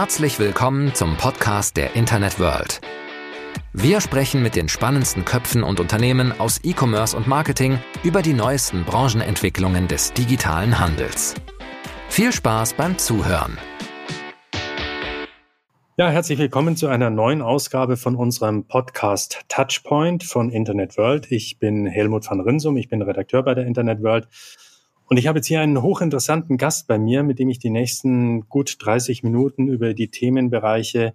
Herzlich willkommen zum Podcast der Internet World. Wir sprechen mit den spannendsten Köpfen und Unternehmen aus E-Commerce und Marketing über die neuesten Branchenentwicklungen des digitalen Handels. Viel Spaß beim Zuhören. Ja, herzlich willkommen zu einer neuen Ausgabe von unserem Podcast Touchpoint von Internet World. Ich bin Helmut van Rinsum, ich bin Redakteur bei der Internet World und ich habe jetzt hier einen hochinteressanten Gast bei mir, mit dem ich die nächsten gut 30 Minuten über die Themenbereiche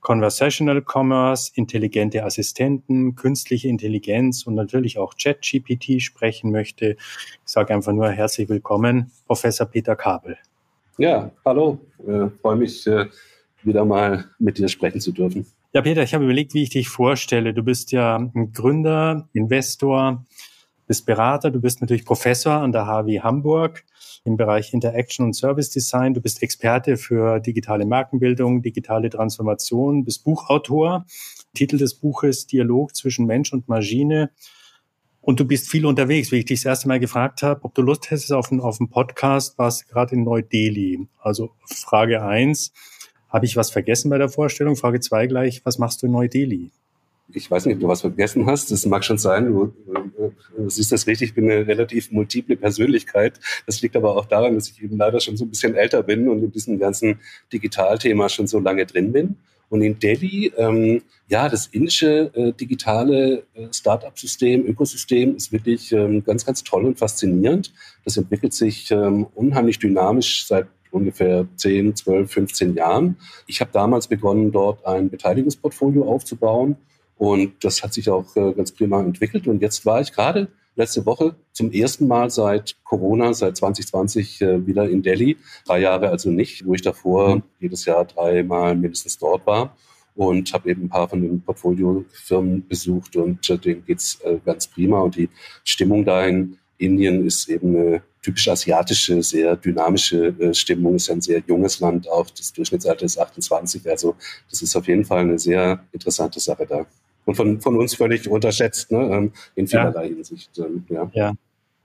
Conversational Commerce, intelligente Assistenten, künstliche Intelligenz und natürlich auch ChatGPT sprechen möchte. Ich sage einfach nur herzlich willkommen, Professor Peter Kabel. Ja, hallo. Äh, freue mich, äh, wieder mal mit dir sprechen zu dürfen. Ja, Peter, ich habe überlegt, wie ich dich vorstelle. Du bist ja ein Gründer, Investor, bist Berater, du bist natürlich Professor an der HW Hamburg im Bereich Interaction und Service Design. Du bist Experte für digitale Markenbildung, digitale Transformation, bist Buchautor. Titel des Buches Dialog zwischen Mensch und Maschine. Und du bist viel unterwegs. Wie ich dich das erste Mal gefragt habe, ob du Lust hättest auf einen, auf einen Podcast, warst gerade in Neu-Delhi. Also Frage eins, habe ich was vergessen bei der Vorstellung? Frage zwei gleich, was machst du in Neu-Delhi? Ich weiß nicht, ob du was vergessen hast. Das mag schon sein. Du, du, du siehst das richtig. Ich bin eine relativ multiple Persönlichkeit. Das liegt aber auch daran, dass ich eben leider schon so ein bisschen älter bin und in diesem ganzen Digitalthema schon so lange drin bin. Und in Delhi, ähm, ja, das indische äh, digitale äh, Start-up-System, Ökosystem ist wirklich ähm, ganz, ganz toll und faszinierend. Das entwickelt sich ähm, unheimlich dynamisch seit ungefähr 10, 12, 15 Jahren. Ich habe damals begonnen, dort ein Beteiligungsportfolio aufzubauen und das hat sich auch äh, ganz prima entwickelt. Und jetzt war ich gerade letzte Woche zum ersten Mal seit Corona, seit 2020 äh, wieder in Delhi. Drei Jahre also nicht, wo ich davor jedes Jahr dreimal mindestens dort war. Und habe eben ein paar von den Portfoliofirmen besucht und äh, denen geht's äh, ganz prima. Und die Stimmung da in Indien ist eben eine typisch asiatische, sehr dynamische äh, Stimmung. Ist ein sehr junges Land, auch das Durchschnittsalter ist 28. Also das ist auf jeden Fall eine sehr interessante Sache da und von, von uns völlig unterschätzt ne, ähm, in vielerlei ja. Hinsicht. Ähm, ja. ja.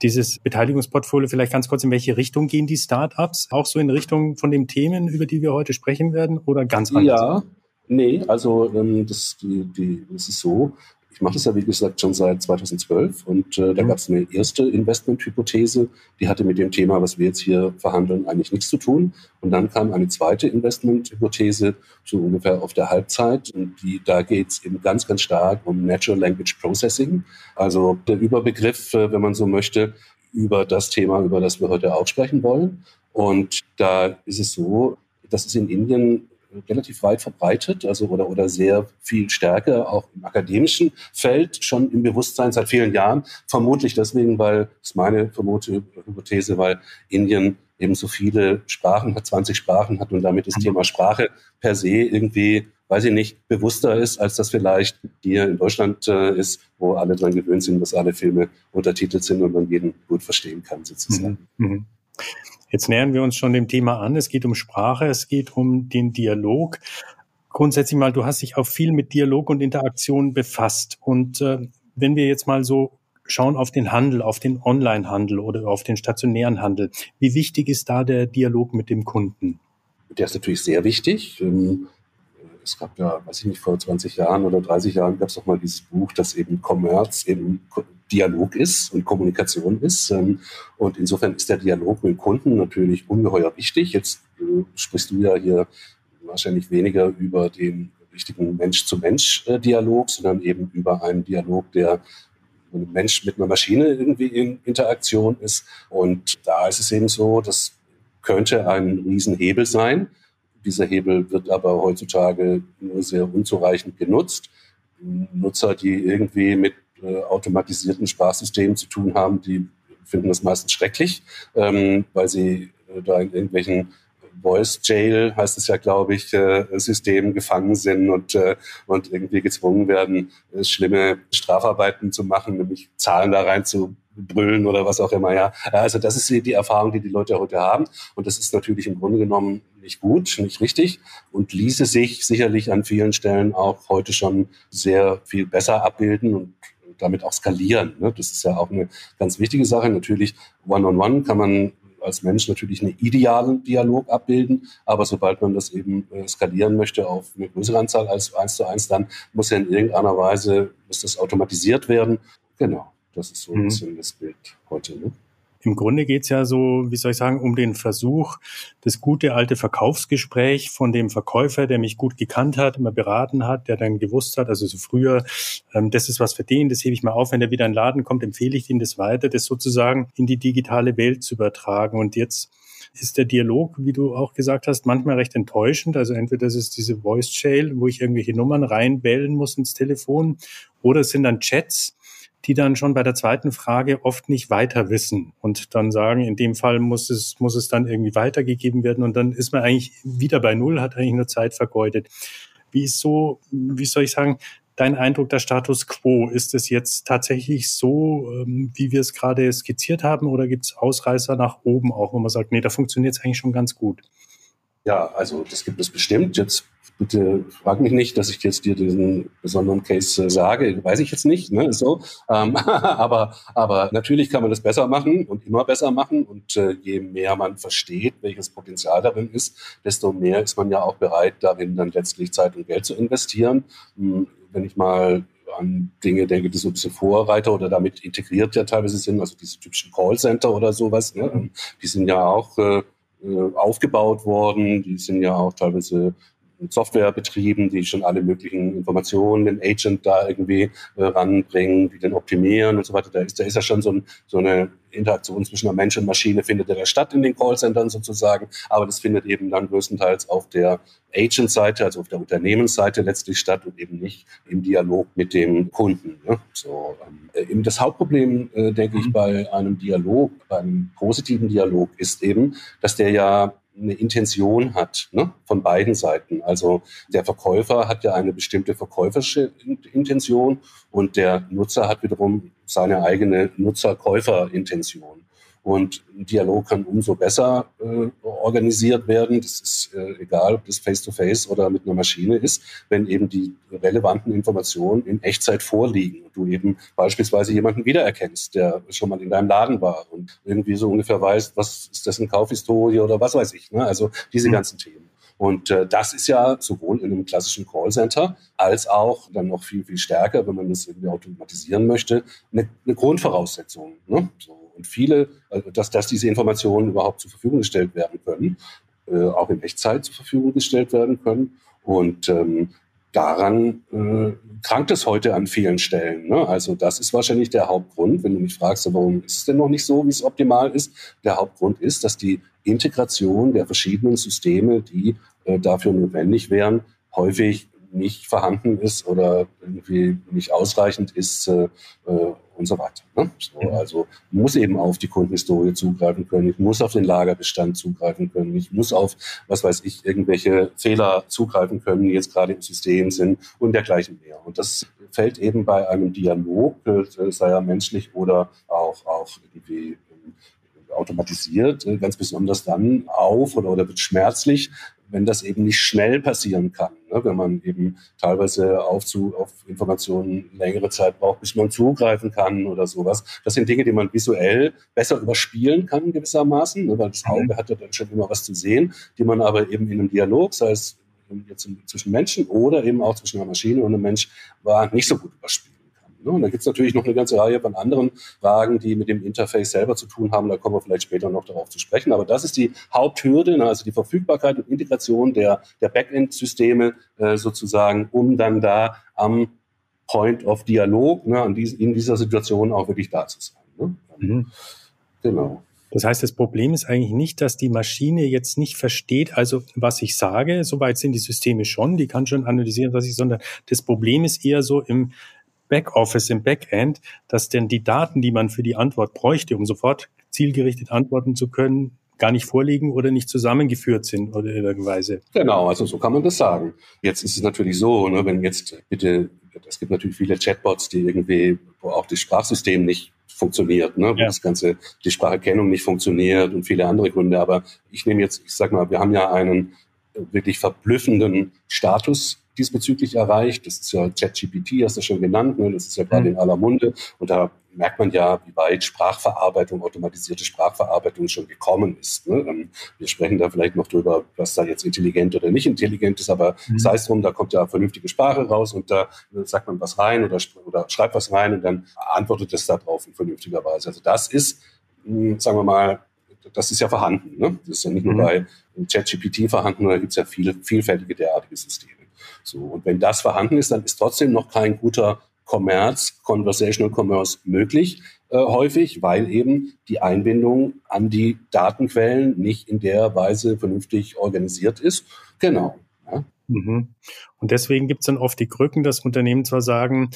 Dieses Beteiligungsportfolio, vielleicht ganz kurz, in welche Richtung gehen die Startups? Auch so in Richtung von den Themen, über die wir heute sprechen werden, oder ganz anders? Ja, nee, also ähm, das, die, die, das ist so, ich mache das ja, wie gesagt, schon seit 2012 und äh, da mhm. gab es eine erste Investmenthypothese, die hatte mit dem Thema, was wir jetzt hier verhandeln, eigentlich nichts zu tun. Und dann kam eine zweite Investmenthypothese, so ungefähr auf der Halbzeit. Und die, da geht es eben ganz, ganz stark um Natural Language Processing. Also der Überbegriff, äh, wenn man so möchte, über das Thema, über das wir heute auch sprechen wollen. Und da ist es so, dass es in Indien relativ weit verbreitet, also oder, oder sehr viel stärker auch im akademischen Feld schon im Bewusstsein seit vielen Jahren. Vermutlich deswegen, weil, das ist meine vermute Hypothese, weil Indien eben so viele Sprachen hat, 20 Sprachen hat und damit das Thema Sprache per se irgendwie, weiß ich nicht, bewusster ist, als das vielleicht hier in Deutschland äh, ist, wo alle dran gewöhnt sind, dass alle Filme untertitelt sind und man jeden gut verstehen kann sozusagen. Mhm. Jetzt nähern wir uns schon dem Thema an. Es geht um Sprache, es geht um den Dialog. Grundsätzlich mal, du hast dich auch viel mit Dialog und Interaktion befasst. Und äh, wenn wir jetzt mal so schauen auf den Handel, auf den Online-Handel oder auf den stationären Handel, wie wichtig ist da der Dialog mit dem Kunden? Der ist natürlich sehr wichtig. Ähm, es gab ja, weiß ich nicht, vor 20 Jahren oder 30 Jahren gab es doch mal dieses Buch, das eben Commerce eben Dialog ist und Kommunikation ist. Ähm, und insofern ist der Dialog mit dem Kunden natürlich ungeheuer wichtig. Jetzt äh, sprichst du ja hier wahrscheinlich weniger über den richtigen Mensch-zu-Mensch-Dialog, sondern eben über einen Dialog, der ein Mensch mit einer Maschine irgendwie in Interaktion ist. Und da ist es eben so, das könnte ein Riesenhebel sein. Dieser Hebel wird aber heutzutage nur sehr unzureichend genutzt. Nutzer, die irgendwie mit äh, automatisierten Sprachsystemen zu tun haben, die finden das meistens schrecklich, ähm, weil sie äh, da in irgendwelchen Voice Jail, heißt es ja, glaube ich, äh, Systemen gefangen sind und, äh, und irgendwie gezwungen werden, äh, schlimme Strafarbeiten zu machen, nämlich Zahlen da rein zu brüllen oder was auch immer. Ja, also das ist die Erfahrung, die die Leute heute haben und das ist natürlich im Grunde genommen nicht gut, nicht richtig und ließe sich sicherlich an vielen Stellen auch heute schon sehr viel besser abbilden und damit auch skalieren. Ne? Das ist ja auch eine ganz wichtige Sache. Natürlich, One-on-One -on -one kann man als Mensch natürlich einen idealen Dialog abbilden, aber sobald man das eben äh, skalieren möchte auf eine größere Anzahl als eins zu eins, dann muss ja in irgendeiner Weise, muss das automatisiert werden. Genau, das ist so ein mhm. bisschen das Bild heute. Ne? Im Grunde geht's ja so, wie soll ich sagen, um den Versuch, das gute alte Verkaufsgespräch von dem Verkäufer, der mich gut gekannt hat, immer beraten hat, der dann gewusst hat, also so früher, ähm, das ist was für den, das hebe ich mal auf, wenn der wieder in den Laden kommt, empfehle ich ihm das weiter, das sozusagen in die digitale Welt zu übertragen. Und jetzt ist der Dialog, wie du auch gesagt hast, manchmal recht enttäuschend. Also entweder das ist diese Voice Jail, wo ich irgendwelche Nummern reinbellen muss ins Telefon, oder es sind dann Chats, die dann schon bei der zweiten Frage oft nicht weiter wissen und dann sagen, in dem Fall muss es, muss es dann irgendwie weitergegeben werden und dann ist man eigentlich wieder bei Null, hat eigentlich nur Zeit vergeudet. Wie ist so, wie soll ich sagen, dein Eindruck der Status quo? Ist es jetzt tatsächlich so, ähm, wie wir es gerade skizziert haben oder gibt es Ausreißer nach oben auch, wo man sagt, nee, da funktioniert es eigentlich schon ganz gut? Ja, also das gibt es bestimmt. Jetzt bitte frag mich nicht, dass ich jetzt dir diesen besonderen Case äh, sage, weiß ich jetzt nicht, ne, so. Ähm, aber, aber natürlich kann man das besser machen und immer besser machen. Und äh, je mehr man versteht, welches Potenzial darin ist, desto mehr ist man ja auch bereit, darin dann letztlich Zeit und Geld zu investieren. Hm, wenn ich mal an Dinge denke, die so ein bisschen Vorreiter oder damit integriert ja teilweise sind, also diese typischen Callcenter oder sowas, ne, die sind ja auch äh, äh aufgebaut worden, die sind ja auch teilweise Software betrieben, die schon alle möglichen Informationen, den Agent da irgendwie äh, ranbringen, die den optimieren und so weiter. Da ist, da ist ja schon so, ein, so eine Interaktion zwischen Mensch und Maschine findet ja da statt in den Callcentern sozusagen, aber das findet eben dann größtenteils auf der Agent-Seite, also auf der Unternehmensseite letztlich statt und eben nicht im Dialog mit dem Kunden. Ne? So, ähm, das Hauptproblem, äh, denke ich, mhm. bei einem Dialog, bei einem positiven Dialog ist eben, dass der ja eine Intention hat ne, von beiden Seiten. Also der Verkäufer hat ja eine bestimmte verkäuferische Intention und der Nutzer hat wiederum seine eigene Nutzer-Käufer-Intention. Und ein Dialog kann umso besser äh, organisiert werden. Das ist äh, egal, ob das face-to-face -face oder mit einer Maschine ist, wenn eben die relevanten Informationen in Echtzeit vorliegen und du eben beispielsweise jemanden wiedererkennst, der schon mal in deinem Laden war und irgendwie so ungefähr weißt, was ist dessen Kaufhistorie oder was weiß ich. Ne? Also diese mhm. ganzen Themen. Und äh, das ist ja sowohl in einem klassischen Callcenter als auch dann noch viel, viel stärker, wenn man das irgendwie automatisieren möchte, eine, eine Grundvoraussetzung. Ne? So, und viele, also dass, dass diese Informationen überhaupt zur Verfügung gestellt werden können, äh, auch in Echtzeit zur Verfügung gestellt werden können. Und ähm, daran äh, krankt es heute an vielen Stellen. Ne? Also das ist wahrscheinlich der Hauptgrund. Wenn du mich fragst, warum ist es denn noch nicht so, wie es optimal ist? Der Hauptgrund ist, dass die Integration der verschiedenen Systeme, die äh, dafür notwendig wären, häufig nicht vorhanden ist oder irgendwie nicht ausreichend ist äh, äh und so weiter. Ne? So, mhm. also muss eben auf die Kundenhistorie zugreifen können, ich muss auf den Lagerbestand zugreifen können, ich muss auf, was weiß ich, irgendwelche Fehler zugreifen können, die jetzt gerade im System sind und dergleichen mehr. Und das fällt eben bei einem Dialog, äh, sei er menschlich oder auch, auch irgendwie ähm, automatisiert, äh, ganz besonders dann auf oder, oder wird schmerzlich, wenn das eben nicht schnell passieren kann, ne? wenn man eben teilweise auf, zu, auf Informationen längere Zeit braucht, bis man zugreifen kann oder sowas. Das sind Dinge, die man visuell besser überspielen kann gewissermaßen, ne? weil das mhm. Auge hat ja dann schon immer was zu sehen, die man aber eben in einem Dialog, sei es jetzt zwischen Menschen oder eben auch zwischen einer Maschine und einem Mensch, war nicht so gut überspielt. Ne? Und da gibt es natürlich noch eine ganze Reihe von anderen Fragen, die mit dem Interface selber zu tun haben. Da kommen wir vielleicht später noch darauf zu sprechen. Aber das ist die Haupthürde, ne? also die Verfügbarkeit und Integration der, der Backend-Systeme äh, sozusagen, um dann da am Point of Dialog ne, in dieser Situation auch wirklich da zu sein. Ne? Mhm. Genau. Das heißt, das Problem ist eigentlich nicht, dass die Maschine jetzt nicht versteht, also was ich sage, soweit sind die Systeme schon, die kann schon analysieren, was ich, sondern das Problem ist eher so im Backoffice, im Backend, dass denn die Daten, die man für die Antwort bräuchte, um sofort zielgerichtet antworten zu können, gar nicht vorliegen oder nicht zusammengeführt sind oder in irgendeiner Weise. Genau, also so kann man das sagen. Jetzt ist es natürlich so, ne, wenn jetzt bitte, es gibt natürlich viele Chatbots, die irgendwie, wo auch das Sprachsystem nicht funktioniert, ne, wo ja. das ganze, die Spracherkennung nicht funktioniert und viele andere Gründe. Aber ich nehme jetzt, ich sag mal, wir haben ja einen wirklich verblüffenden Status diesbezüglich erreicht. Das ist ja ChatGPT, hast du schon genannt, ne? das ist ja gerade mhm. in aller Munde. Und da merkt man ja, wie weit Sprachverarbeitung, automatisierte Sprachverarbeitung schon gekommen ist. Ne? Ähm, wir sprechen da vielleicht noch drüber, was da jetzt intelligent oder nicht intelligent ist, aber mhm. sei es drum, da kommt ja vernünftige Sprache raus und da sagt man was rein oder, oder schreibt was rein und dann antwortet es darauf in vernünftiger Weise. Also das ist, hm, sagen wir mal, das ist ja vorhanden. Ne? Das ist ja nicht nur mhm. bei ChatGPT vorhanden, da gibt es ja viele, vielfältige derartige Systeme. So, und wenn das vorhanden ist, dann ist trotzdem noch kein guter Commerce, Conversational Commerce möglich, äh, häufig, weil eben die Einbindung an die Datenquellen nicht in der Weise vernünftig organisiert ist. Genau. Ja. Mhm. Und deswegen gibt es dann oft die Krücken, dass Unternehmen zwar sagen,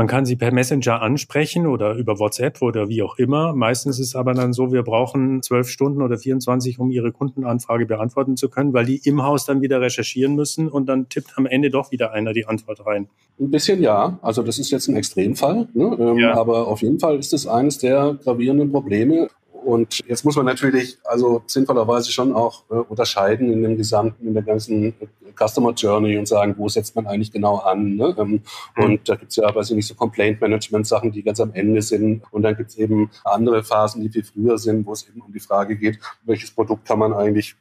man kann sie per Messenger ansprechen oder über WhatsApp oder wie auch immer. Meistens ist es aber dann so, wir brauchen zwölf Stunden oder 24, um ihre Kundenanfrage beantworten zu können, weil die im Haus dann wieder recherchieren müssen und dann tippt am Ende doch wieder einer die Antwort rein. Ein bisschen ja. Also das ist jetzt ein Extremfall. Ne? Ähm, ja. Aber auf jeden Fall ist es eines der gravierenden Probleme. Und jetzt muss man natürlich also sinnvollerweise schon auch äh, unterscheiden in dem gesamten, in der ganzen Customer Journey und sagen, wo setzt man eigentlich genau an. Ne? Ähm, mhm. Und da gibt's ja, weiß ich nicht, so Complaint-Management-Sachen, die ganz am Ende sind. Und dann gibt's eben andere Phasen, die viel früher sind, wo es eben um die Frage geht, welches Produkt kann man eigentlich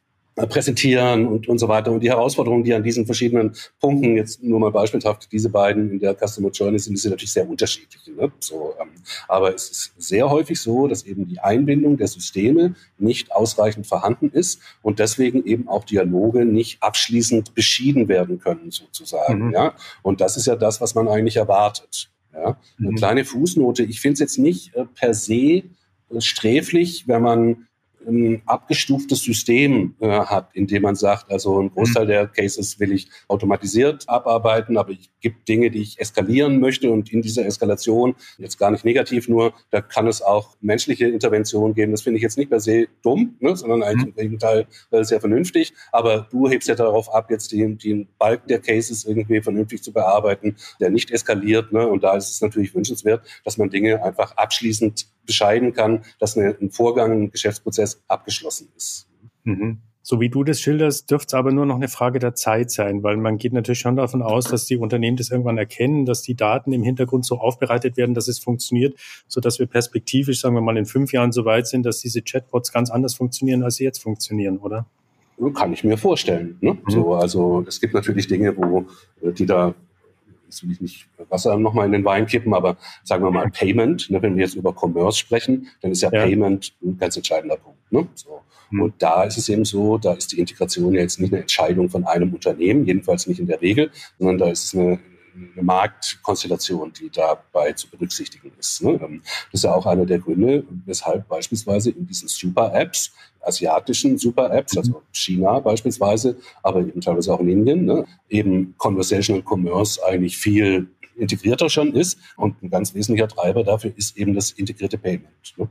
präsentieren und, und so weiter. Und die Herausforderungen, die an diesen verschiedenen Punkten, jetzt nur mal beispielhaft, diese beiden in der Customer Journey sind, sind natürlich sehr unterschiedlich. Ne? So, ähm, aber es ist sehr häufig so, dass eben die Einbindung der Systeme nicht ausreichend vorhanden ist und deswegen eben auch Dialoge nicht abschließend beschieden werden können, sozusagen. Mhm. Ja? Und das ist ja das, was man eigentlich erwartet. Ja? Eine mhm. kleine Fußnote. Ich finde es jetzt nicht äh, per se äh, sträflich, wenn man ein abgestuftes System äh, hat, in dem man sagt, also ein Großteil mhm. der Cases will ich automatisiert abarbeiten, aber ich gibt Dinge, die ich eskalieren möchte und in dieser Eskalation, jetzt gar nicht negativ nur, da kann es auch menschliche Intervention geben. Das finde ich jetzt nicht per se dumm, ne, sondern eigentlich mhm. im Gegenteil äh, sehr vernünftig. Aber du hebst ja darauf ab, jetzt den, den Balk der Cases irgendwie vernünftig zu bearbeiten, der nicht eskaliert. Ne? Und da ist es natürlich wünschenswert, dass man Dinge einfach abschließend bescheiden kann, dass ein Vorgang, ein Geschäftsprozess abgeschlossen ist. Mhm. So wie du das schilderst, dürfte es aber nur noch eine Frage der Zeit sein, weil man geht natürlich schon davon aus, dass die Unternehmen das irgendwann erkennen, dass die Daten im Hintergrund so aufbereitet werden, dass es funktioniert, so dass wir perspektivisch, sagen wir mal, in fünf Jahren so weit sind, dass diese Chatbots ganz anders funktionieren, als sie jetzt funktionieren, oder? Kann ich mir vorstellen. Ne? Mhm. So, also es gibt natürlich Dinge, wo äh, die da jetzt will ich nicht Wasser nochmal in den Wein kippen, aber sagen wir mal Payment, ne, wenn wir jetzt über Commerce sprechen, dann ist ja, ja. Payment ein ganz entscheidender Punkt. Ne? So. Mhm. Und da ist es eben so, da ist die Integration ja jetzt nicht eine Entscheidung von einem Unternehmen, jedenfalls nicht in der Regel, sondern da ist es eine, eine Marktkonstellation, die dabei zu berücksichtigen ist. Ne? Ähm, das ist ja auch einer der Gründe, weshalb beispielsweise in diesen Super-Apps, asiatischen Super-Apps, also mhm. China beispielsweise, aber eben teilweise auch in Indien, ne, eben Conversational Commerce eigentlich viel integrierter schon ist. Und ein ganz wesentlicher Treiber dafür ist eben das integrierte Payment. Ne?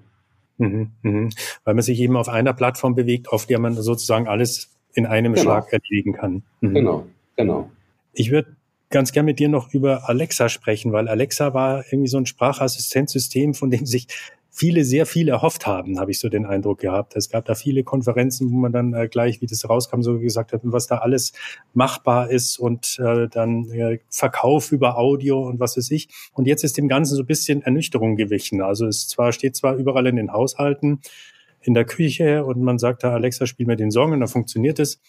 Mhm, mhm. Weil man sich eben auf einer Plattform bewegt, auf der man sozusagen alles in einem genau. Schlag erledigen kann. Mhm. Genau, genau. Ich würde ganz gern mit dir noch über Alexa sprechen, weil Alexa war irgendwie so ein Sprachassistenzsystem, von dem sich viele sehr viel erhofft haben, habe ich so den Eindruck gehabt. Es gab da viele Konferenzen, wo man dann äh, gleich, wie das rauskam, so gesagt hat, was da alles machbar ist und äh, dann äh, Verkauf über Audio und was weiß ich. Und jetzt ist dem Ganzen so ein bisschen Ernüchterung gewichen. Also es zwar steht zwar überall in den Haushalten, in der Küche und man sagt da, Alexa, spiel mir den Song und dann funktioniert es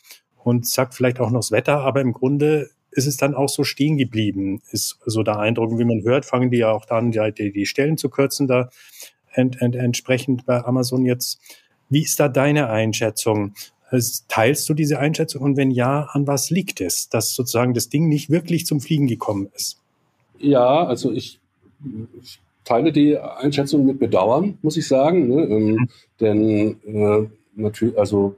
und sagt vielleicht auch noch das Wetter, aber im Grunde ist es dann auch so stehen geblieben, ist so der Eindruck. wie man hört, fangen die ja auch dann die, die Stellen zu kürzen da ent, ent, entsprechend bei Amazon jetzt. Wie ist da deine Einschätzung? Teilst du diese Einschätzung und wenn ja, an was liegt es, dass sozusagen das Ding nicht wirklich zum Fliegen gekommen ist? Ja, also ich, ich teile die Einschätzung mit Bedauern, muss ich sagen. Ne? Ähm, mhm. Denn äh, natürlich, also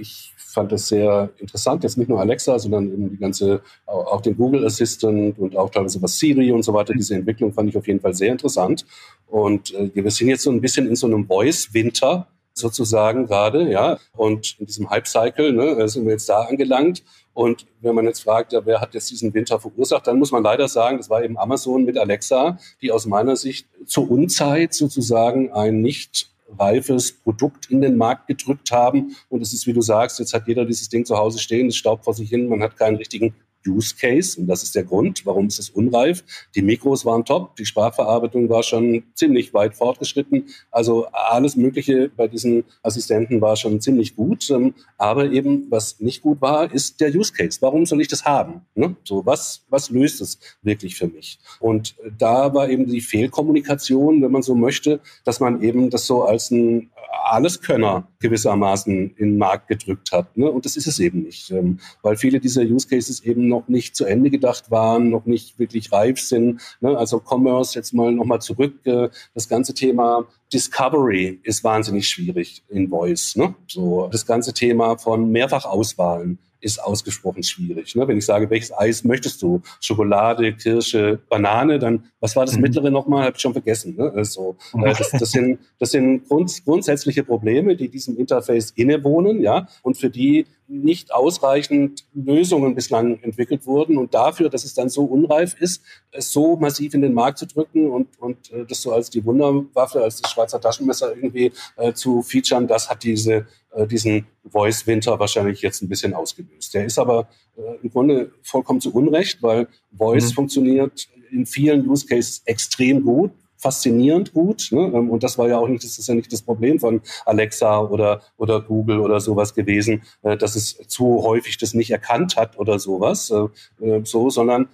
ich fand das sehr interessant, jetzt nicht nur Alexa, sondern eben die ganze, auch den Google Assistant und auch teilweise was Siri und so weiter. Diese Entwicklung fand ich auf jeden Fall sehr interessant. Und äh, wir sind jetzt so ein bisschen in so einem Voice-Winter sozusagen gerade, ja. Und in diesem Hype-Cycle ne, sind wir jetzt da angelangt. Und wenn man jetzt fragt, ja, wer hat jetzt diesen Winter verursacht, dann muss man leider sagen, das war eben Amazon mit Alexa, die aus meiner Sicht zur Unzeit sozusagen ein nicht reifes Produkt in den Markt gedrückt haben. Und es ist, wie du sagst, jetzt hat jeder dieses Ding zu Hause stehen, es staubt vor sich hin, man hat keinen richtigen Use Case und das ist der Grund, warum ist es unreif. Die Mikros waren top, die Sprachverarbeitung war schon ziemlich weit fortgeschritten. Also alles Mögliche bei diesen Assistenten war schon ziemlich gut. Ähm, aber eben, was nicht gut war, ist der Use Case. Warum soll ich das haben? Ne? So, was, was löst es wirklich für mich? Und da war eben die Fehlkommunikation, wenn man so möchte, dass man eben das so als ein Alleskönner gewissermaßen in den Markt gedrückt hat. Ne? Und das ist es eben nicht, ähm, weil viele dieser Use Cases eben noch nicht zu Ende gedacht waren, noch nicht wirklich reif sind. Ne? Also Commerce, jetzt mal nochmal zurück, äh, das ganze Thema Discovery ist wahnsinnig schwierig in Voice. Ne? So das ganze Thema von Mehrfachauswahlen ist ausgesprochen schwierig. Ne? Wenn ich sage, welches Eis möchtest du? Schokolade, Kirsche, Banane, dann was war das mhm. mittlere nochmal? Habe ich schon vergessen. Ne? Also, äh, das, das, sind, das sind grund, grundsätzliche Probleme, die diesem Interface innewohnen, ja, und für die nicht ausreichend Lösungen bislang entwickelt wurden. Und dafür, dass es dann so unreif ist, es so massiv in den Markt zu drücken und, und äh, das so als die Wunderwaffe, als das Schweizer Taschenmesser irgendwie äh, zu featuren, das hat diese, äh, diesen Voice Winter wahrscheinlich jetzt ein bisschen ausgelöst. Der ist aber äh, im Grunde vollkommen zu Unrecht, weil Voice mhm. funktioniert in vielen Use Cases extrem gut faszinierend gut. Ne? Ähm, und das war ja auch nicht, das ist ja nicht das Problem von Alexa oder, oder Google oder sowas gewesen, äh, dass es zu häufig das nicht erkannt hat oder sowas, äh, äh, so, sondern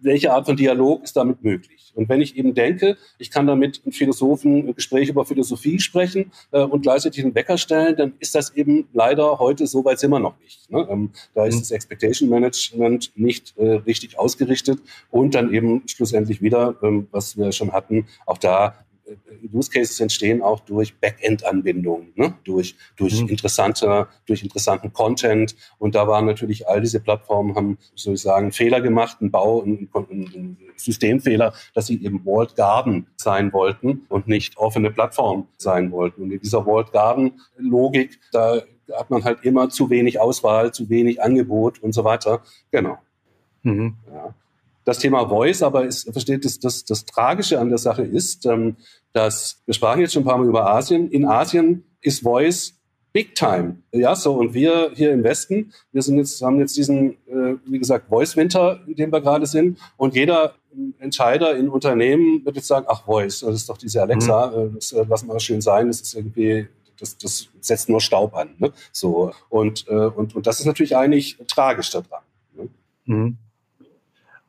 welche Art von Dialog ist damit möglich? Und wenn ich eben denke, ich kann damit mit Philosophen ein Gespräch über Philosophie sprechen äh, und gleichzeitig einen Wecker stellen, dann ist das eben leider heute so weit sind wir noch nicht. Ne? Ähm, da ist mhm. das Expectation Management nicht äh, richtig ausgerichtet und dann eben schlussendlich wieder, ähm, was wir schon hatten, auch da Use Cases entstehen auch durch Backend-Anbindungen, ne? durch, durch, mhm. interessante, durch interessanten Content. Und da waren natürlich all diese Plattformen, haben, soll ich sagen, Fehler gemacht, einen Bau, einen, einen Systemfehler, dass sie eben Walled Garden sein wollten und nicht offene Plattform sein wollten. Und in dieser Walled Garden-Logik, da hat man halt immer zu wenig Auswahl, zu wenig Angebot und so weiter. Genau. Mhm. Ja das Thema Voice, aber es versteht, das, das, das Tragische an der Sache ist, ähm, dass wir sprachen jetzt schon ein paar Mal über Asien. In Asien ist Voice Big Time. Ja, so und wir hier im Westen, wir sind jetzt haben jetzt diesen, äh, wie gesagt, Voice Winter, in dem wir gerade sind, und jeder Entscheider in Unternehmen wird jetzt sagen, ach Voice, das ist doch diese Alexa, mhm. Äh, das äh, lassen wir schön sein, das ist irgendwie das, das setzt nur Staub an. Ne? So und, äh, und und das ist natürlich eigentlich tragisch daran. Ne? Mhm.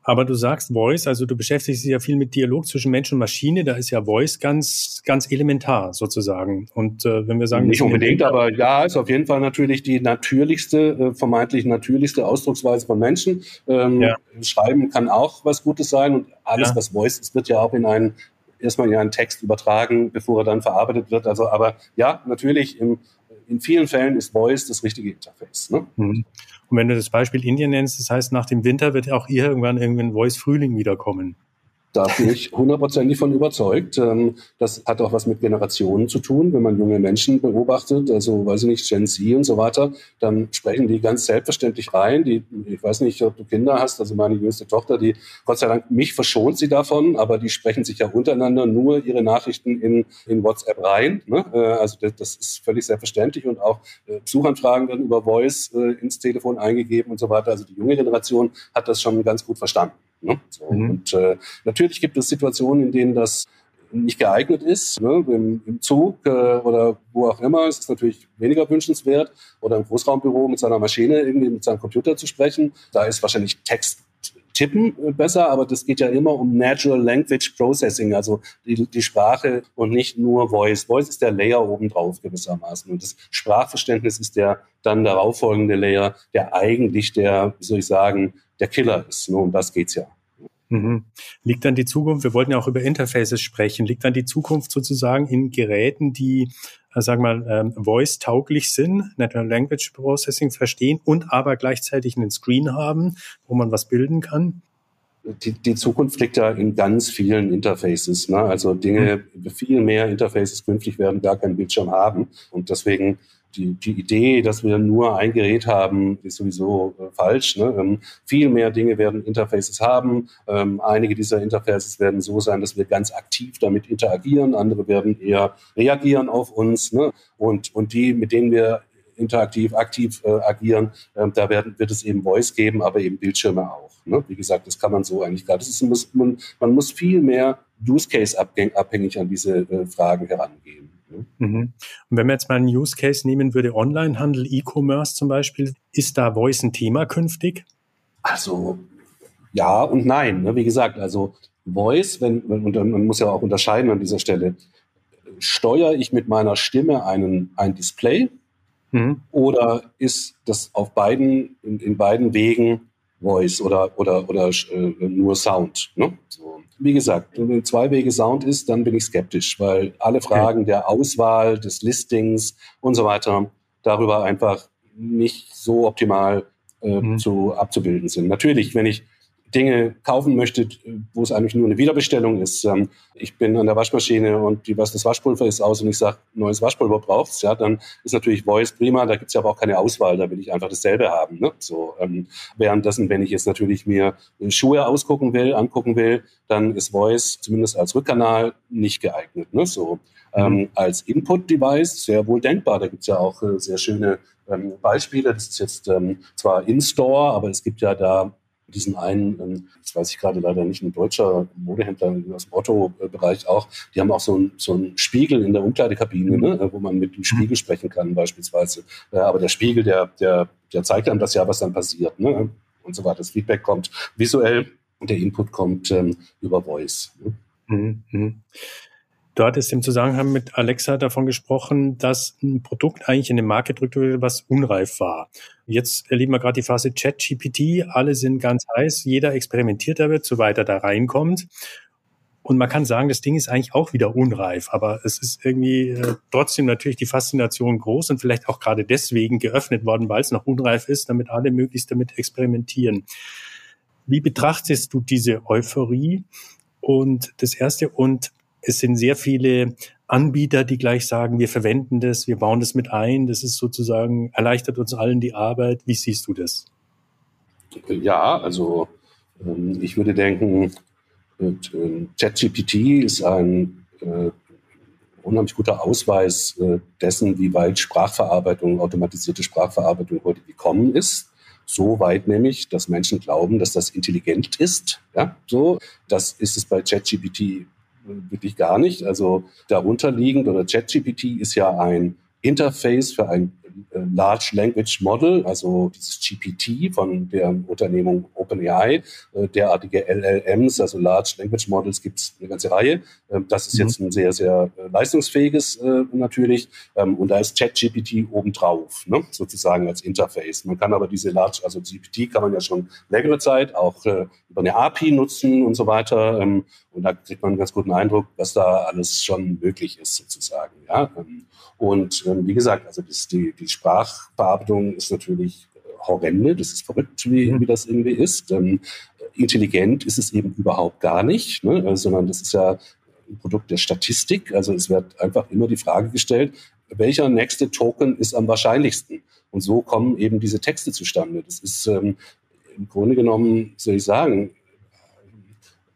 Aber du sagst Voice, also du beschäftigst dich ja viel mit Dialog zwischen Mensch und Maschine. Da ist ja Voice ganz, ganz elementar sozusagen. Und äh, wenn wir sagen, nicht unbedingt, aber ja, ist auf jeden Fall natürlich die natürlichste, äh, vermeintlich natürlichste Ausdrucksweise von Menschen. Ähm, ja. Schreiben kann auch was Gutes sein und alles, ja. was Voice ist, wird ja auch in einen erstmal in einen Text übertragen, bevor er dann verarbeitet wird. Also, aber ja, natürlich im, in vielen Fällen ist Voice das richtige Interface. Ne? Und wenn du das Beispiel Indien nennst, das heißt, nach dem Winter wird auch hier irgendwann irgendein Voice Frühling wiederkommen. Da bin ich hundertprozentig von überzeugt. Ähm, das hat auch was mit Generationen zu tun. Wenn man junge Menschen beobachtet, also weiß ich nicht, Gen Z und so weiter, dann sprechen die ganz selbstverständlich rein. Die, ich weiß nicht, ob du Kinder hast, also meine jüngste Tochter, die, Gott sei Dank, mich verschont sie davon, aber die sprechen sich ja untereinander nur ihre Nachrichten in, in WhatsApp rein. Ne? Äh, also das, ist völlig selbstverständlich und auch äh, Besuchanfragen werden über Voice äh, ins Telefon eingegeben und so weiter. Also die junge Generation hat das schon ganz gut verstanden. Ne? So, mhm. Und äh, natürlich gibt es Situationen, in denen das nicht geeignet ist. Ne? Im, Im, Zug äh, oder wo auch immer ist es natürlich weniger wünschenswert. Oder im Großraumbüro mit seiner Maschine, irgendwie mit seinem Computer zu sprechen. Da ist wahrscheinlich Text tippen äh, besser, aber das geht ja immer um Natural Language Processing, also die, die Sprache und nicht nur Voice. Voice ist der Layer obendrauf gewissermaßen und das Sprachverständnis ist der dann darauffolgende Layer, der eigentlich der, wie soll ich sagen, der Killer ist. Nur um das geht's ja. Mhm. Liegt dann die Zukunft, wir wollten ja auch über Interfaces sprechen, liegt dann die Zukunft sozusagen in Geräten, die, äh, sagen wir mal, ähm, voice-tauglich sind, Natural Language Processing verstehen und aber gleichzeitig einen Screen haben, wo man was bilden kann? Die, die Zukunft liegt ja in ganz vielen Interfaces. Ne? Also Dinge, mhm. viel mehr Interfaces künftig werden gar keinen Bildschirm haben. Und deswegen die, die Idee, dass wir nur ein Gerät haben, ist sowieso äh, falsch. Ne? Ähm, viel mehr Dinge werden Interfaces haben. Ähm, einige dieser Interfaces werden so sein, dass wir ganz aktiv damit interagieren. Andere werden eher reagieren auf uns. Ne? Und, und die, mit denen wir interaktiv, aktiv äh, agieren. Ähm, da werden, wird es eben Voice geben, aber eben Bildschirme auch. Ne? Wie gesagt, das kann man so eigentlich gar. Muss, man, man muss viel mehr Use Case abhängig an diese äh, Fragen herangehen. Mhm. Und wenn man jetzt mal einen Use Case nehmen würde, Onlinehandel, E-Commerce zum Beispiel, ist da Voice ein Thema künftig? Also ja und nein. Ne? Wie gesagt, also Voice, wenn, und man muss ja auch unterscheiden an dieser Stelle, steuere ich mit meiner Stimme einen, ein Display mhm. oder ist das auf beiden, in, in beiden Wegen Voice oder, oder, oder äh, nur Sound? Ne? So. Wie gesagt, wenn zwei Wege Sound ist, dann bin ich skeptisch, weil alle Fragen okay. der Auswahl, des Listings und so weiter darüber einfach nicht so optimal äh, mhm. zu, abzubilden sind. Natürlich, wenn ich Dinge kaufen möchtet, wo es eigentlich nur eine Wiederbestellung ist. Ähm, ich bin an der Waschmaschine und die, was das Waschpulver ist aus und ich sage, neues Waschpulver braucht's, ja, dann ist natürlich Voice prima, da gibt's ja aber auch keine Auswahl, da will ich einfach dasselbe haben. Ne? So, ähm, währenddessen, wenn ich jetzt natürlich mir Schuhe ausgucken will, angucken will, dann ist Voice zumindest als Rückkanal nicht geeignet. Ne? So, ähm, mhm. als Input-Device sehr wohl denkbar. Da gibt's ja auch äh, sehr schöne ähm, Beispiele. Das ist jetzt ähm, zwar in-store, aber es gibt ja da diesen einen, ähm, das weiß ich gerade leider nicht, ein deutscher Modehändler aus dem Otto-Bereich auch, die haben auch so einen so einen Spiegel in der Umkleidekabine, ne, wo man mit dem Spiegel sprechen kann beispielsweise. Aber der Spiegel, der, der, der zeigt einem das ja, was dann passiert ne, und so weiter. Das Feedback kommt visuell und der Input kommt ähm, über Voice. Ne. Mhm. Du hattest im Zusammenhang mit Alexa davon gesprochen, dass ein Produkt eigentlich in den Markt gedrückt wurde, was unreif war. Jetzt erleben wir gerade die Phase Chat-GPT. Alle sind ganz heiß. Jeder experimentiert damit, so weiter da reinkommt. Und man kann sagen, das Ding ist eigentlich auch wieder unreif, aber es ist irgendwie äh, trotzdem natürlich die Faszination groß und vielleicht auch gerade deswegen geöffnet worden, weil es noch unreif ist, damit alle möglichst damit experimentieren. Wie betrachtest du diese Euphorie? Und das erste, und es sind sehr viele Anbieter, die gleich sagen, wir verwenden das, wir bauen das mit ein, das ist sozusagen, erleichtert uns allen die Arbeit. Wie siehst du das? Ja, also ähm, ich würde denken, ähm, ChatGPT ist ein äh, unheimlich guter Ausweis äh, dessen, wie weit Sprachverarbeitung, automatisierte Sprachverarbeitung heute gekommen ist. So weit nämlich, dass Menschen glauben, dass das intelligent ist. Ja, so. Das ist es bei ChatGPT wirklich gar nicht. Also darunter liegend oder ChatGPT ist ja ein Interface für ein Large Language Model, also dieses GPT von der Unternehmung OpenAI, äh, derartige LLMs, also Large Language Models gibt es eine ganze Reihe. Ähm, das ist mhm. jetzt ein sehr, sehr äh, leistungsfähiges natürlich. Ähm, und da ist ChatGPT obendrauf, ne? sozusagen als Interface. Man kann aber diese Large, also GPT kann man ja schon längere Zeit auch über eine API nutzen und so weiter. Ähm, und da kriegt man einen ganz guten Eindruck, was da alles schon möglich ist sozusagen. Ja? Und wie gesagt, also die, die Sprachbearbeitung ist natürlich horrende, das ist verrückt, wie, mhm. wie das irgendwie ist. Ähm, intelligent ist es eben überhaupt gar nicht, ne? also, sondern das ist ja ein Produkt der Statistik. Also es wird einfach immer die Frage gestellt, welcher nächste Token ist am wahrscheinlichsten? Und so kommen eben diese Texte zustande. Das ist ähm, im Grunde genommen, soll ich sagen,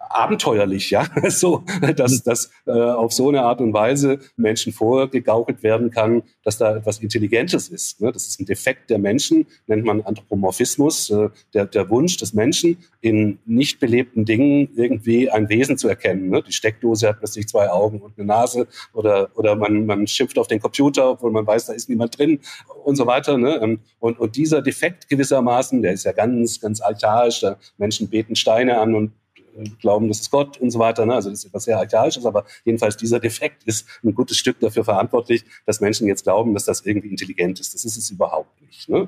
abenteuerlich, ja, so, dass, mhm. dass äh, auf so eine Art und Weise Menschen vorgegaukelt werden kann, dass da etwas Intelligentes ist. Ne? Das ist ein Defekt der Menschen, nennt man Anthropomorphismus, äh, der, der Wunsch des Menschen, in nicht belebten Dingen irgendwie ein Wesen zu erkennen. Ne? Die Steckdose hat plötzlich zwei Augen und eine Nase oder, oder man, man schimpft auf den Computer, obwohl man weiß, da ist niemand drin und so weiter. Ne? Ähm, und, und dieser Defekt gewissermaßen, der ist ja ganz, ganz archaisch. Da Menschen beten Steine an und glauben, das ist Gott und so weiter. Ne? Also das ist etwas sehr Archaisches, aber jedenfalls dieser Defekt ist ein gutes Stück dafür verantwortlich, dass Menschen jetzt glauben, dass das irgendwie intelligent ist. Das ist es überhaupt nicht. Ne?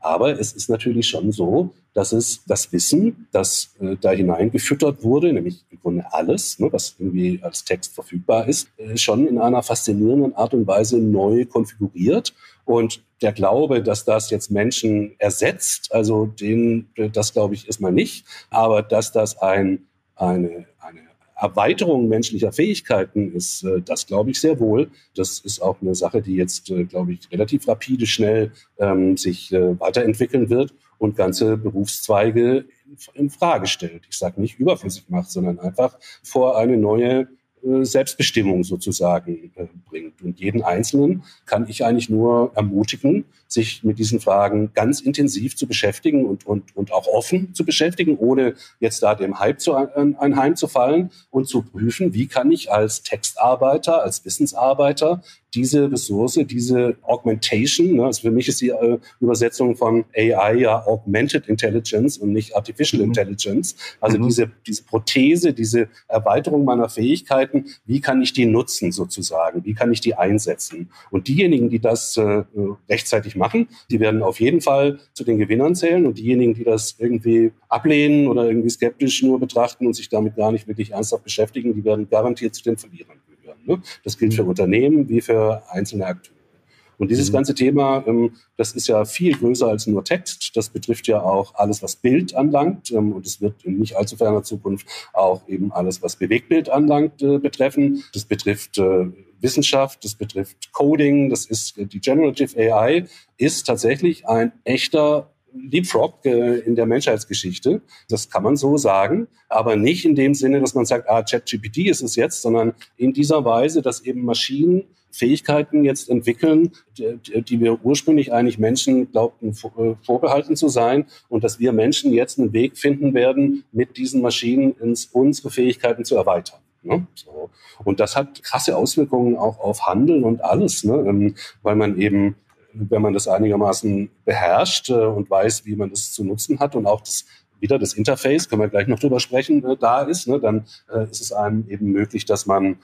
Aber es ist natürlich schon so, dass es das Wissen, das äh, da hineingefüttert wurde, nämlich im Grunde alles, ne, was irgendwie als Text verfügbar ist, äh, schon in einer faszinierenden Art und Weise neu konfiguriert. Und der Glaube, dass das jetzt Menschen ersetzt, also den, das glaube ich erstmal nicht, aber dass das ein, eine, eine Erweiterung menschlicher Fähigkeiten ist, äh, das glaube ich sehr wohl. Das ist auch eine Sache, die jetzt, äh, glaube ich, relativ rapide schnell ähm, sich äh, weiterentwickeln wird und ganze Berufszweige in, Frage stellt. Ich sage nicht überflüssig macht, sondern einfach vor eine neue Selbstbestimmung sozusagen äh, bringt. Und jeden Einzelnen kann ich eigentlich nur ermutigen, sich mit diesen Fragen ganz intensiv zu beschäftigen und, und, und auch offen zu beschäftigen, ohne jetzt da dem Hype zu, anheimzufallen und zu prüfen, wie kann ich als Textarbeiter, als Wissensarbeiter diese Ressource, diese Augmentation, ne, also für mich ist die äh, Übersetzung von AI ja Augmented Intelligence und nicht Artificial mhm. Intelligence, also mhm. diese, diese Prothese, diese Erweiterung meiner Fähigkeiten, wie kann ich die nutzen sozusagen, wie kann ich die einsetzen? Und diejenigen, die das äh, rechtzeitig machen, die werden auf jeden Fall zu den Gewinnern zählen und diejenigen, die das irgendwie ablehnen oder irgendwie skeptisch nur betrachten und sich damit gar nicht wirklich ernsthaft beschäftigen, die werden garantiert zu den Verlierern. Ne? Das gilt für mhm. Unternehmen wie für einzelne Akteure. Und dieses mhm. ganze Thema, ähm, das ist ja viel größer als nur Text. Das betrifft ja auch alles, was Bild anlangt. Ähm, und es wird in nicht allzu ferner Zukunft auch eben alles, was Bewegtbild anlangt, äh, betreffen. Das betrifft äh, Wissenschaft, das betrifft Coding, das ist äh, die Generative AI, ist tatsächlich ein echter Leapfrog äh, in der Menschheitsgeschichte. Das kann man so sagen, aber nicht in dem Sinne, dass man sagt, ah, ChatGPT ist es jetzt, sondern in dieser Weise, dass eben Maschinen Fähigkeiten jetzt entwickeln, die, wir ursprünglich eigentlich Menschen glaubten äh, vorbehalten zu sein und dass wir Menschen jetzt einen Weg finden werden, mit diesen Maschinen ins, unsere Fähigkeiten zu erweitern. Ne? So. Und das hat krasse Auswirkungen auch auf Handeln und alles, ne? Ähm, weil man eben, wenn man das einigermaßen beherrscht äh, und weiß, wie man das zu nutzen hat und auch das wieder das Interface, können wir gleich noch drüber sprechen, äh, da ist, ne, dann äh, ist es einem eben möglich, dass man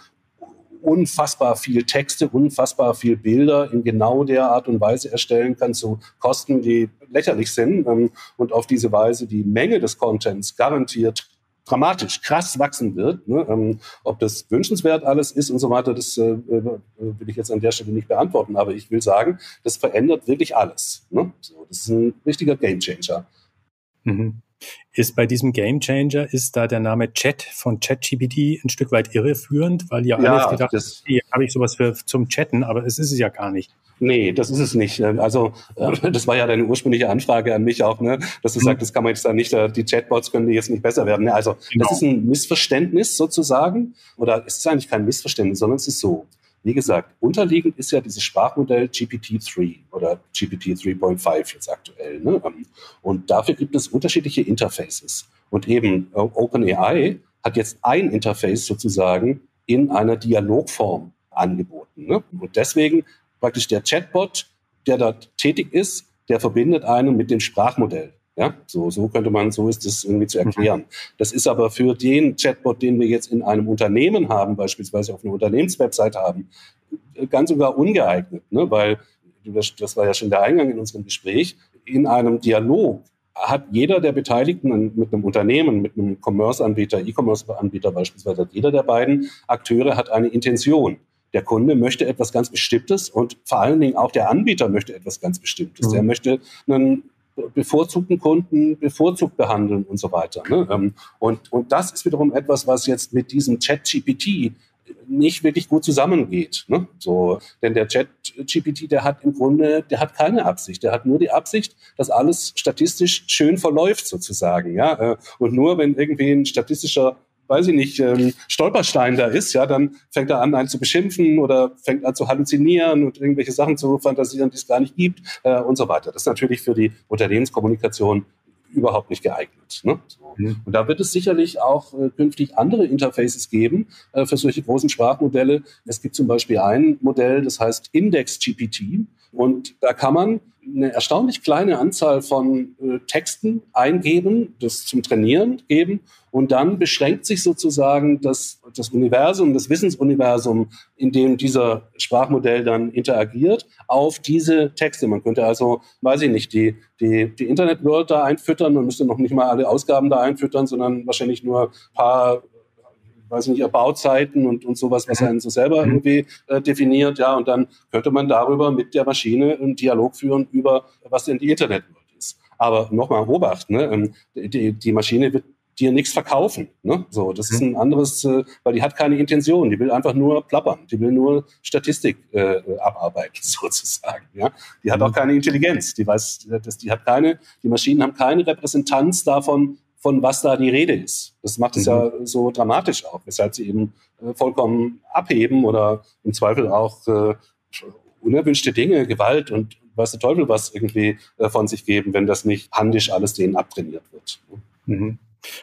unfassbar viel Texte, unfassbar viel Bilder in genau der Art und Weise erstellen kann zu Kosten, die lächerlich sind ähm, und auf diese Weise die Menge des Contents garantiert dramatisch, krass wachsen wird. Ne? Ähm, ob das wünschenswert alles ist und so weiter, das äh, äh, will ich jetzt an der Stelle nicht beantworten. Aber ich will sagen, das verändert wirklich alles. Ne? So, das ist ein richtiger Gamechanger. Mhm. Ist bei diesem Gamechanger ist da der Name Chat von ChatGPT ein Stück weit irreführend, weil ja, ja alle gedacht haben, habe ich sowas für zum Chatten, aber es ist es ja gar nicht. Nee, das ist es nicht. Also äh, das war ja deine ursprüngliche Anfrage an mich auch, ne? dass du mhm. sagst, das kann man jetzt da nicht, äh, die Chatbots können jetzt nicht besser werden. Also genau. das ist ein Missverständnis sozusagen. Oder es ist eigentlich kein Missverständnis, sondern es ist so. Wie gesagt, unterliegend ist ja dieses Sprachmodell GPT-3 oder GPT 3.5 jetzt aktuell. Ne? Und dafür gibt es unterschiedliche Interfaces. Und eben äh, OpenAI hat jetzt ein Interface sozusagen in einer Dialogform angeboten. Ne? Und deswegen praktisch der Chatbot, der dort tätig ist, der verbindet einen mit dem Sprachmodell. Ja, so, so könnte man, so ist es irgendwie zu erklären. Mhm. Das ist aber für den Chatbot, den wir jetzt in einem Unternehmen haben, beispielsweise auf einer Unternehmenswebsite haben, ganz sogar ungeeignet, ne? weil das war ja schon der Eingang in unserem Gespräch, in einem Dialog hat jeder der Beteiligten mit einem Unternehmen, mit einem Commerce-Anbieter, E-Commerce-Anbieter beispielsweise, hat jeder der beiden Akteure hat eine Intention. Der Kunde möchte etwas ganz Bestimmtes und vor allen Dingen auch der Anbieter möchte etwas ganz Bestimmtes. Mhm. Er möchte einen bevorzugten Kunden bevorzugt behandeln und so weiter. Ne? Ähm, und, und das ist wiederum etwas, was jetzt mit diesem Chat-GPT nicht wirklich gut zusammengeht. Ne? So, denn der Chat-GPT, der hat im Grunde, der hat keine Absicht. Der hat nur die Absicht, dass alles statistisch schön verläuft sozusagen. Ja? Äh, und nur wenn irgendwie ein statistischer weiß ich nicht, ähm, Stolperstein da ist, ja, dann fängt er an, einen zu beschimpfen oder fängt an zu halluzinieren und irgendwelche Sachen zu fantasieren, die es gar nicht gibt äh, und so weiter. Das ist natürlich für die Unternehmenskommunikation überhaupt nicht geeignet. Ne? Mhm. Und da wird es sicherlich auch äh, künftig andere Interfaces geben äh, für solche großen Sprachmodelle. Es gibt zum Beispiel ein Modell, das heißt Index GPT. Und da kann man eine erstaunlich kleine Anzahl von äh, Texten eingeben, das zum Trainieren geben und dann beschränkt sich sozusagen das, das Universum, das Wissensuniversum, in dem dieser Sprachmodell dann interagiert, auf diese Texte. Man könnte also, weiß ich nicht, die, die, die Internet-World da einfüttern. Man müsste noch nicht mal alle Ausgaben da einfüttern, sondern wahrscheinlich nur ein paar weiß nicht, Bauzeiten und, und sowas, was mhm. einen so selber mhm. irgendwie äh, definiert, ja, und dann könnte man darüber mit der Maschine einen Dialog führen über, was denn die Internetwelt ist. Aber nochmal Obacht, ne? Ähm, die, die Maschine wird dir nichts verkaufen. Ne? So, das ist mhm. ein anderes, äh, weil die hat keine Intention, die will einfach nur plappern, die will nur Statistik äh, abarbeiten, sozusagen. Ja? Die hat auch keine Intelligenz, die weiß, das, die hat keine, die Maschinen haben keine Repräsentanz davon, von was da die Rede ist. Das macht es mhm. ja so dramatisch auch, weshalb sie eben äh, vollkommen abheben oder im Zweifel auch äh, unerwünschte Dinge, Gewalt und weiß der Teufel was irgendwie äh, von sich geben, wenn das nicht handisch alles denen abtrainiert wird. Mhm.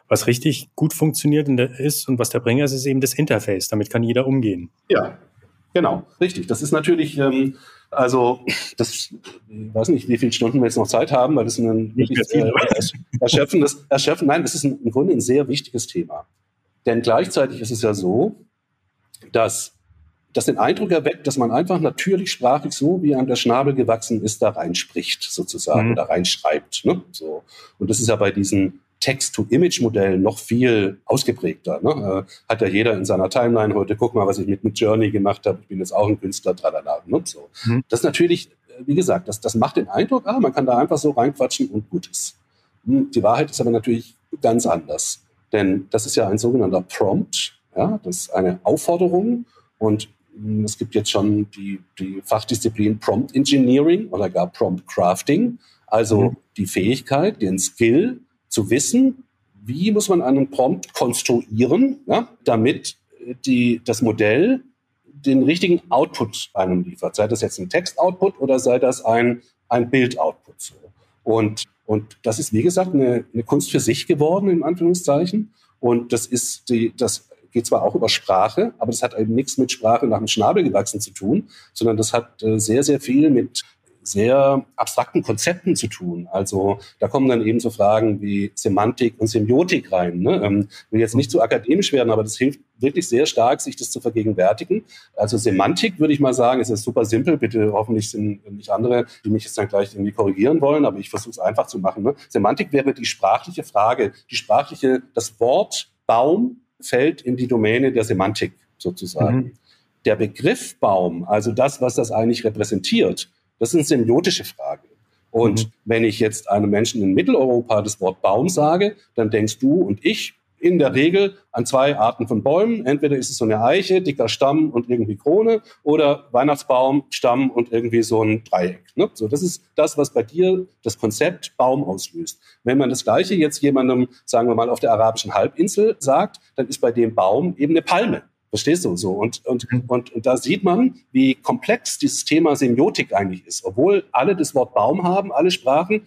Was richtig gut funktioniert ist und was der Bringer ist, ist eben das Interface. Damit kann jeder umgehen. Ja, genau, richtig. Das ist natürlich, ähm, also das, ich weiß nicht, wie viele Stunden wir jetzt noch Zeit haben, weil das ist ein wirklich äh, erschöpfendes, erschöpfen. Nein, das ist ein, im Grunde ein sehr wichtiges Thema. Denn gleichzeitig ist es ja so, dass das den Eindruck erweckt, dass man einfach natürlich sprachlich so, wie an der Schnabel gewachsen ist, da reinspricht sozusagen, mhm. da reinschreibt. Ne? So. Und das ist ja bei diesen Text-to-Image-Modellen noch viel ausgeprägter. Ne? Äh, hat ja jeder in seiner Timeline heute, guck mal, was ich mit, mit Journey gemacht habe, ich bin jetzt auch ein Künstler, tralala. Ne? So. Mhm. Das natürlich, äh, wie gesagt, das, das macht den Eindruck, ah, man kann da einfach so reinquatschen und gut ist. Hm, die Wahrheit ist aber natürlich ganz anders. Denn das ist ja ein sogenannter Prompt, ja, das ist eine Aufforderung und hm, es gibt jetzt schon die, die Fachdisziplin Prompt Engineering oder gar Prompt Crafting, also mhm. die Fähigkeit, den Skill zu wissen, wie muss man einen Prompt konstruieren, ja, damit die, das Modell den richtigen Output einem liefert. Sei das jetzt ein Text-Output oder sei das ein, ein Bild-Output. So. Und, und das ist, wie gesagt, eine, eine Kunst für sich geworden, in Anführungszeichen. Und das ist die, das geht zwar auch über Sprache, aber das hat eben nichts mit Sprache nach dem Schnabel gewachsen zu tun, sondern das hat äh, sehr, sehr viel mit sehr abstrakten Konzepten zu tun. Also da kommen dann eben so Fragen wie Semantik und Semiotik rein. Ne? Ähm, will jetzt nicht zu akademisch werden, aber das hilft wirklich sehr stark, sich das zu vergegenwärtigen. Also Semantik würde ich mal sagen, ist super simpel. Bitte hoffentlich sind nicht andere, die mich jetzt dann gleich irgendwie korrigieren wollen, aber ich versuche es einfach zu machen. Ne? Semantik wäre die sprachliche Frage, die sprachliche, das Wort Baum fällt in die Domäne der Semantik sozusagen. Mhm. Der Begriff Baum, also das, was das eigentlich repräsentiert, das ist eine semiotische Frage. Und mhm. wenn ich jetzt einem Menschen in Mitteleuropa das Wort Baum sage, dann denkst du und ich in der Regel an zwei Arten von Bäumen. Entweder ist es so eine Eiche, dicker Stamm und irgendwie Krone oder Weihnachtsbaum, Stamm und irgendwie so ein Dreieck. Ne? So, das ist das, was bei dir das Konzept Baum auslöst. Wenn man das Gleiche jetzt jemandem, sagen wir mal, auf der arabischen Halbinsel sagt, dann ist bei dem Baum eben eine Palme. Verstehst du so? Und, und, und, und da sieht man, wie komplex dieses Thema Semiotik eigentlich ist. Obwohl alle das Wort Baum haben, alle Sprachen,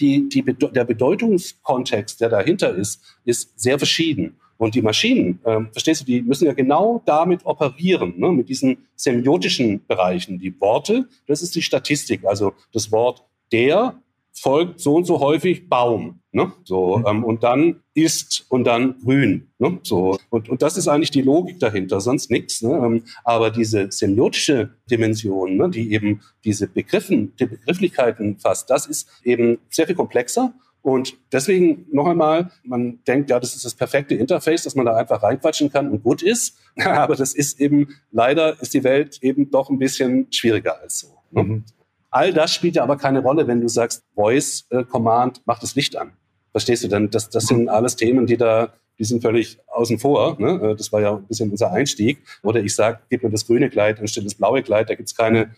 die, die, der Bedeutungskontext, der dahinter ist, ist sehr verschieden. Und die Maschinen, äh, verstehst du, die müssen ja genau damit operieren, ne, mit diesen semiotischen Bereichen. Die Worte, das ist die Statistik. Also das Wort der folgt so und so häufig Baum. Ne? So, mhm. ähm, und dann ist und dann grün. Ne? So, und, und das ist eigentlich die Logik dahinter, sonst nichts. Ne? Ähm, aber diese semiotische Dimension, ne, die eben diese Begriffen, die Begrifflichkeiten fasst, das ist eben sehr viel komplexer. Und deswegen noch einmal, man denkt, ja, das ist das perfekte Interface, dass man da einfach reinquatschen kann und gut ist. Aber das ist eben, leider ist die Welt eben doch ein bisschen schwieriger als so. Ne? Mhm. All das spielt ja aber keine Rolle, wenn du sagst, Voice äh, Command, mach das Licht an. Verstehst du denn? Das, das sind alles Themen, die da, die sind völlig außen vor. Ne? Äh, das war ja ein bisschen unser Einstieg. Oder ich sage, gib mir das grüne Kleid anstelle des blaue Kleid, da gibt's keine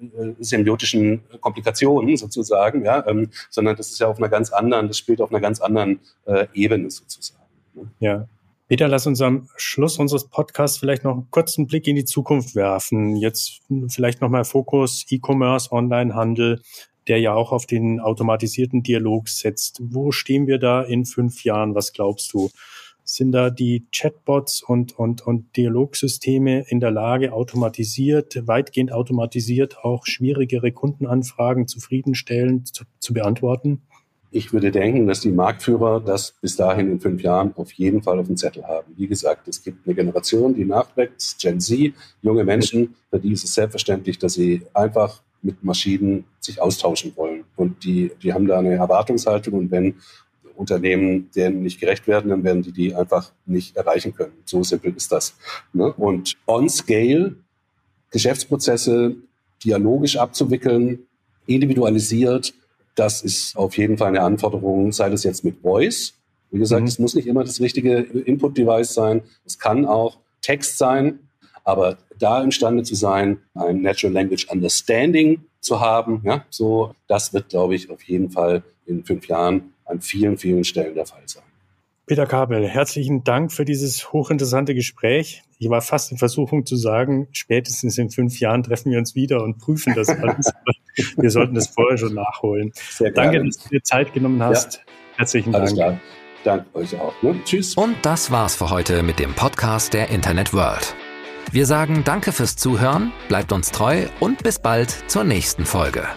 äh, symbiotischen Komplikationen sozusagen, ja, ähm, sondern das ist ja auf einer ganz anderen, das spielt auf einer ganz anderen äh, Ebene sozusagen. Ne? Ja. Peter, lass uns am Schluss unseres Podcasts vielleicht noch einen kurzen Blick in die Zukunft werfen. Jetzt vielleicht nochmal Fokus E-Commerce, Onlinehandel, der ja auch auf den automatisierten Dialog setzt. Wo stehen wir da in fünf Jahren? Was glaubst du? Sind da die Chatbots und, und, und Dialogsysteme in der Lage, automatisiert, weitgehend automatisiert auch schwierigere Kundenanfragen zufriedenstellend zu, zu beantworten? Ich würde denken, dass die Marktführer das bis dahin in fünf Jahren auf jeden Fall auf dem Zettel haben. Wie gesagt, es gibt eine Generation, die nachwächst, Gen Z, junge Menschen, für die ist es selbstverständlich, dass sie einfach mit Maschinen sich austauschen wollen. Und die, die haben da eine Erwartungshaltung und wenn Unternehmen denen nicht gerecht werden, dann werden die die einfach nicht erreichen können. So simpel ist das. Ne? Und on scale Geschäftsprozesse dialogisch abzuwickeln, individualisiert, das ist auf jeden Fall eine Anforderung, sei das jetzt mit Voice. Wie gesagt, mhm. es muss nicht immer das richtige Input-Device sein. Es kann auch Text sein, aber da imstande zu sein, ein Natural Language Understanding zu haben, ja, so, das wird, glaube ich, auf jeden Fall in fünf Jahren an vielen, vielen Stellen der Fall sein. Peter Kabel, herzlichen Dank für dieses hochinteressante Gespräch. Ich war fast in Versuchung zu sagen, spätestens in fünf Jahren treffen wir uns wieder und prüfen das alles. wir sollten das vorher schon nachholen. Danke, dass du dir Zeit genommen hast. Ja. Herzlichen Dank. Klar. Danke euch auch. Ne? Tschüss. Und das war's für heute mit dem Podcast der Internet World. Wir sagen Danke fürs Zuhören, bleibt uns treu und bis bald zur nächsten Folge.